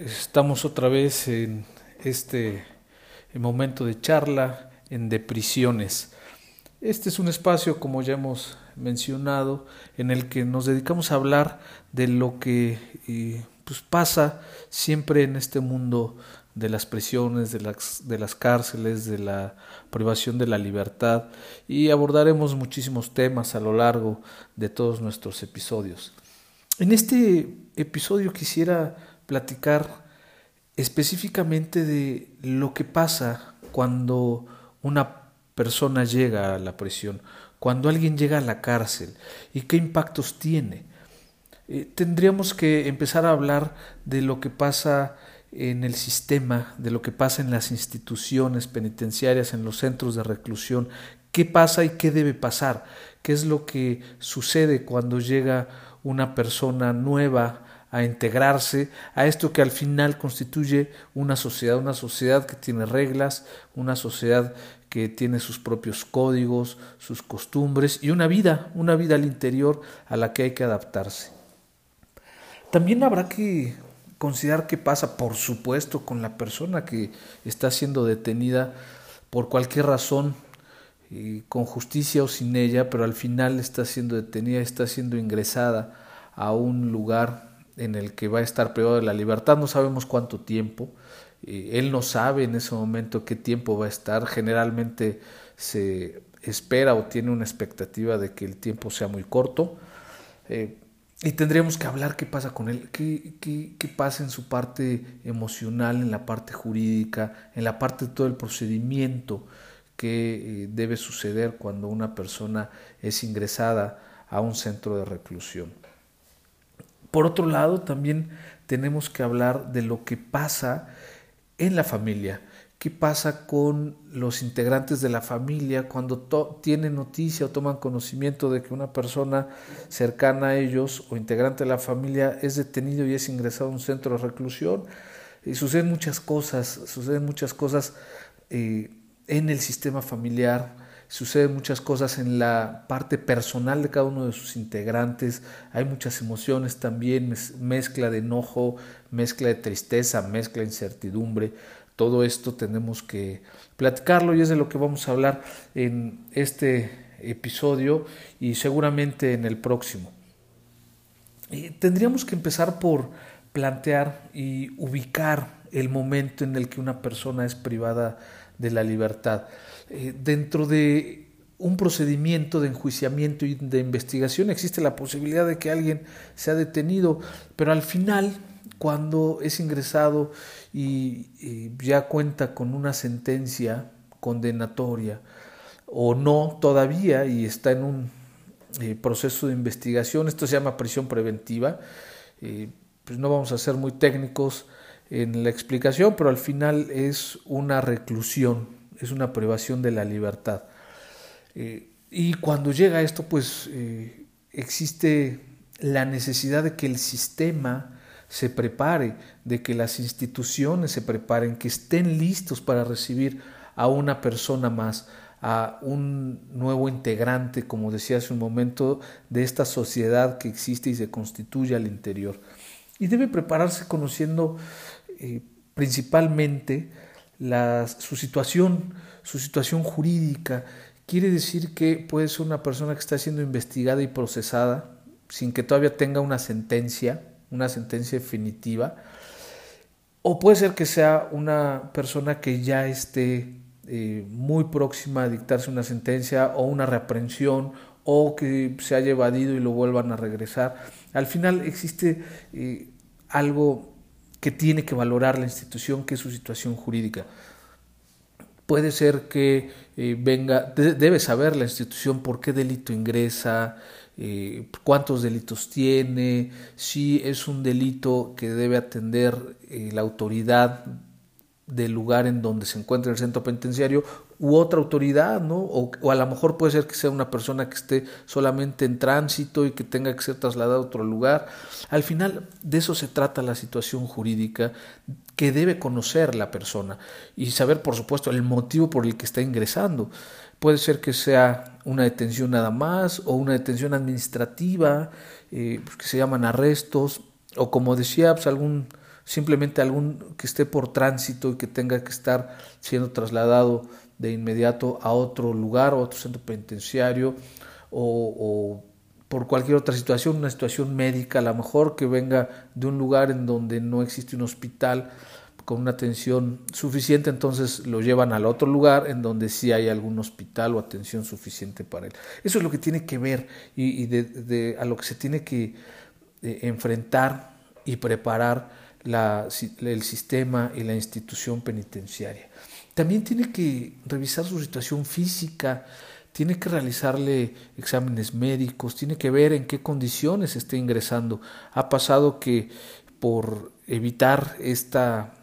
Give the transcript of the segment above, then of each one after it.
Estamos otra vez en este momento de charla en deprisiones. Este es un espacio, como ya hemos mencionado, en el que nos dedicamos a hablar de lo que eh, pues pasa siempre en este mundo de las prisiones, de las, de las cárceles, de la privación de la libertad y abordaremos muchísimos temas a lo largo de todos nuestros episodios. En este episodio quisiera platicar específicamente de lo que pasa cuando una persona llega a la prisión, cuando alguien llega a la cárcel y qué impactos tiene. Eh, tendríamos que empezar a hablar de lo que pasa en el sistema, de lo que pasa en las instituciones penitenciarias, en los centros de reclusión, qué pasa y qué debe pasar, qué es lo que sucede cuando llega una persona nueva a integrarse a esto que al final constituye una sociedad, una sociedad que tiene reglas, una sociedad que tiene sus propios códigos, sus costumbres y una vida, una vida al interior a la que hay que adaptarse. También habrá que considerar qué pasa, por supuesto, con la persona que está siendo detenida por cualquier razón, con justicia o sin ella, pero al final está siendo detenida, está siendo ingresada a un lugar en el que va a estar privado de la libertad, no sabemos cuánto tiempo, él no sabe en ese momento qué tiempo va a estar, generalmente se espera o tiene una expectativa de que el tiempo sea muy corto, eh, y tendríamos que hablar qué pasa con él, qué, qué, qué, pasa en su parte emocional, en la parte jurídica, en la parte de todo el procedimiento que eh, debe suceder cuando una persona es ingresada a un centro de reclusión. Por otro lado, también tenemos que hablar de lo que pasa en la familia, ¿Qué pasa con los integrantes de la familia cuando tienen noticia o toman conocimiento de que una persona cercana a ellos o integrante de la familia es detenido y es ingresado a un centro de reclusión? Y suceden muchas cosas, suceden muchas cosas eh, en el sistema familiar, suceden muchas cosas en la parte personal de cada uno de sus integrantes, hay muchas emociones también, mezcla de enojo, mezcla de tristeza, mezcla de incertidumbre todo esto tenemos que platicarlo y es de lo que vamos a hablar en este episodio y seguramente en el próximo. tendríamos que empezar por plantear y ubicar el momento en el que una persona es privada la libertad. Eh, dentro de un procedimiento de enjuiciamiento y de investigación existe la posibilidad de que alguien sea detenido, pero al final cuando es ingresado y, ya cuenta con una sentencia condenatoria o no todavía y está en un eh, proceso de investigación, esto se llama prisión preventiva, eh, pues no vamos a ser muy técnicos en la explicación, pero al final es una reclusión, es una privación de la libertad. Eh, y cuando llega esto, pues existe la necesidad de que el sistema se prepare, de que las instituciones se preparen, que estén listos para recibir a una persona más, a un nuevo integrante, como decía hace un momento, de esta sociedad que existe y se constituye al interior. Y debe prepararse conociendo eh, principalmente su situación, su situación jurídica. Quiere decir que puede ser una persona que está siendo investigada y procesada sin que todavía tenga una sentencia, una sentencia definitiva, o puede ser que sea una persona que ya esté eh, muy próxima a dictarse una sentencia o una reaprensión o que se haya evadido y lo vuelvan a regresar. Al final existe eh, algo que tiene que valorar la institución, que es su situación jurídica. Puede ser que eh, venga, debe saber la institución por qué delito ingresa, eh, cuántos delitos tiene, si es un delito que debe atender eh, la autoridad del lugar en donde se encuentra el centro penitenciario u otra autoridad, ¿no? O, a lo mejor puede ser que sea una persona que esté solamente en tránsito y que tenga que ser trasladada a otro lugar. Al final, de eso se trata la situación jurídica que debe conocer la persona y saber, por supuesto, el motivo por el que está ingresando. Puede ser que sea una detención nada más o una detención administrativa, eh, pues, que se llaman arrestos, o como decía, pues algún simplemente algún que esté por tránsito y que tenga que estar siendo trasladado de inmediato a otro lugar, o otro centro penitenciario, o, por cualquier otra situación, una situación médica, a lo mejor que venga de un lugar en donde no existe un hospital con una atención suficiente, entonces lo llevan al otro lugar en donde sí hay algún hospital o atención suficiente para él. Eso es lo que tiene que ver y, de, a lo que se tiene que eh, enfrentar y preparar el sistema y la institución penitenciaria. También tiene que revisar su situación física, tiene que realizarle exámenes médicos, tiene que ver en qué condiciones está ingresando. Ha pasado que por evitar esta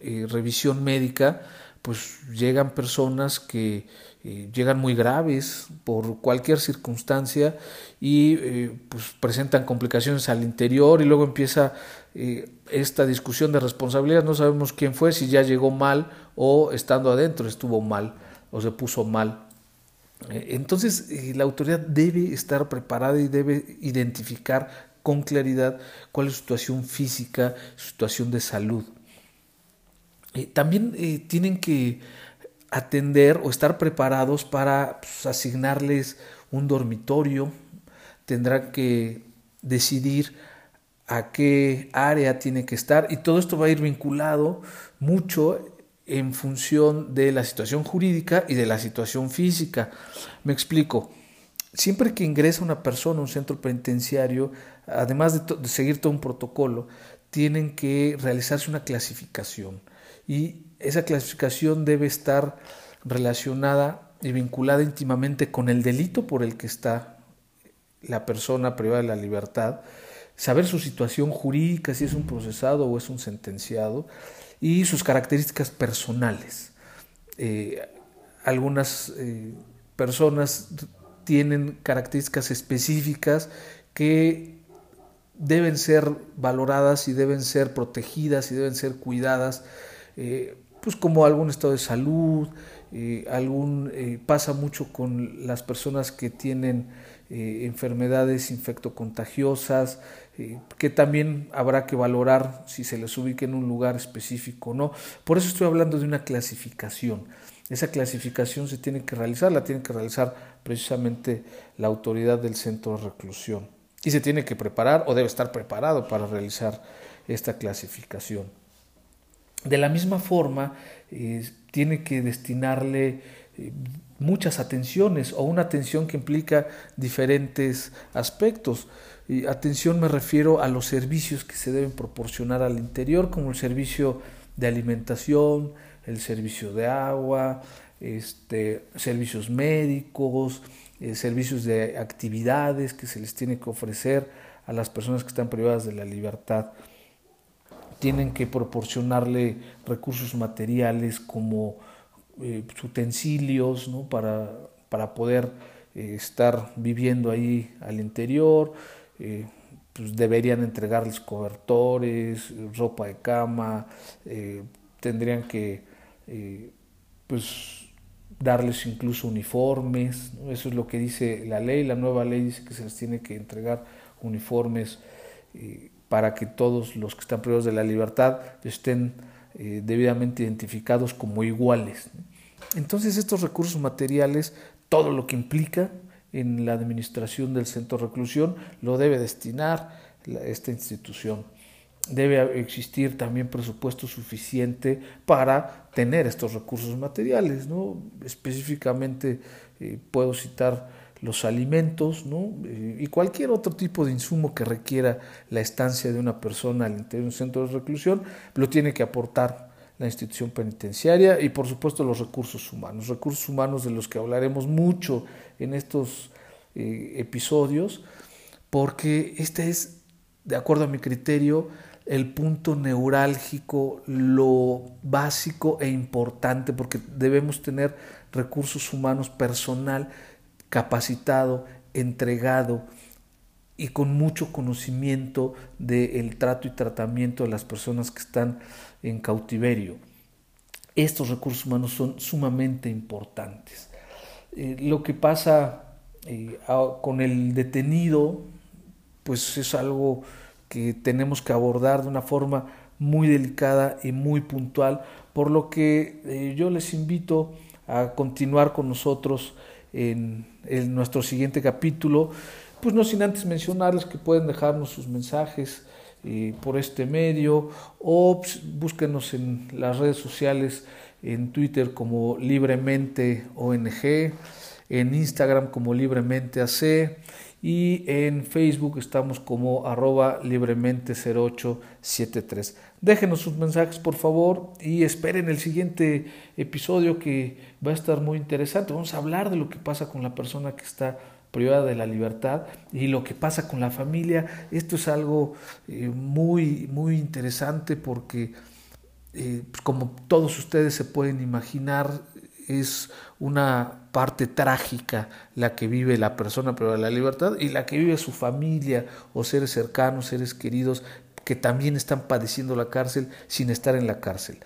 eh, revisión médica, pues llegan personas que eh, llegan muy graves por cualquier circunstancia y eh, pues presentan complicaciones al interior y luego empieza esta discusión de responsabilidad, no sabemos quién fue, si ya llegó mal o estando adentro estuvo mal o se puso mal. Entonces la autoridad debe estar preparada y debe identificar con claridad cuál es su situación física, su situación de salud. también tienen que atender o estar preparados para pues, asignarles un dormitorio, tendrá que decidir a qué área tiene que estar y todo esto va a ir vinculado mucho en función de la situación jurídica y de la situación física. Me explico. Siempre que ingresa una persona a un centro penitenciario, además de, de seguir todo un protocolo, tienen que realizarse una clasificación y esa clasificación debe estar relacionada y vinculada íntimamente con el delito por el que está la persona privada de la libertad, saber su situación jurídica, si es un procesado o es un sentenciado, y sus características personales. Eh, algunas eh, personas tienen características específicas que deben ser valoradas y deben ser protegidas y deben ser cuidadas eh, pues como algún estado de salud, eh, algún, eh, pasa mucho con las personas que tienen enfermedades infectocontagiosas, que también habrá que valorar si se les ubica en un lugar específico o no. Por eso estoy hablando de una clasificación. Esa clasificación se tiene que realizar, la tiene que realizar precisamente la autoridad del centro de reclusión. Y se tiene que preparar o debe estar preparado para realizar esta clasificación. De la misma forma, eh, tiene que destinarle eh, muchas atenciones o una atención que implica diferentes aspectos. Atención me refiero a los servicios que se deben proporcionar al interior, como el servicio de alimentación, el servicio de agua, este, servicios médicos, eh, servicios de actividades que se les tiene que ofrecer a las personas que están privadas de la libertad tienen que proporcionarle recursos materiales como eh, utensilios ¿no? para, para poder eh, estar viviendo ahí al interior, eh, pues deberían entregarles cobertores, ropa de cama, tendrían que pues darles incluso uniformes, eso es lo que dice la ley, la nueva ley dice que se les tiene que entregar uniformes para que todos los que están privados de la libertad estén eh, debidamente identificados como iguales. Entonces estos recursos materiales, todo lo que implica en la administración del centro de reclusión, lo debe destinar esta institución. Debe existir también presupuesto suficiente para tener estos recursos materiales. ¿no? Específicamente eh, puedo citar los alimentos ¿no? Eh, y cualquier otro tipo de insumo que requiera la estancia de una persona al interior de un centro de reclusión, lo tiene que aportar la institución penitenciaria y por supuesto los recursos humanos, recursos humanos de los que hablaremos mucho en estos eh, episodios, porque este es, de acuerdo a mi criterio, el punto neurálgico, lo básico e importante, porque debemos tener recursos humanos personal capacitado, entregado y con mucho conocimiento del trato y tratamiento de las personas que están en cautiverio. Estos recursos humanos son sumamente importantes. Eh, lo que pasa eh, con el detenido, pues es algo que tenemos que abordar de una forma muy delicada y muy puntual, por lo que eh, yo les invito a continuar con nosotros en, nuestro siguiente capítulo, pues no sin antes mencionarles que pueden dejarnos sus mensajes eh, por este medio o pues, búsquenos en las redes sociales en Twitter como libremente ONG, en Instagram como libremente AC y en Facebook estamos como arroba libremente 0873. Déjenos sus mensajes por favor y esperen el siguiente episodio que va a estar muy interesante. Vamos a hablar de lo que pasa con la persona que está privada de la libertad y lo que pasa con la familia. Esto es algo eh, muy, muy interesante porque, eh, pues, como todos ustedes se pueden imaginar, es una parte trágica la que vive la persona privada de la libertad y la que vive su familia o seres cercanos, seres queridos que también están padeciendo la cárcel sin estar en la cárcel.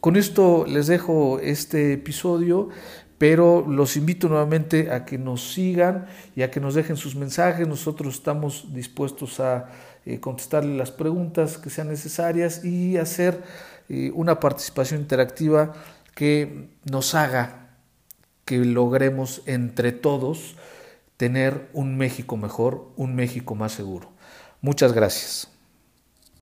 Con esto les dejo este episodio, pero los invito nuevamente a que nos sigan y a que nos dejen sus mensajes. Nosotros estamos dispuestos a eh, contestarle las preguntas que sean necesarias y hacer eh, una participación interactiva que nos haga que logremos entre todos tener un México mejor, un México más seguro. Muchas gracias.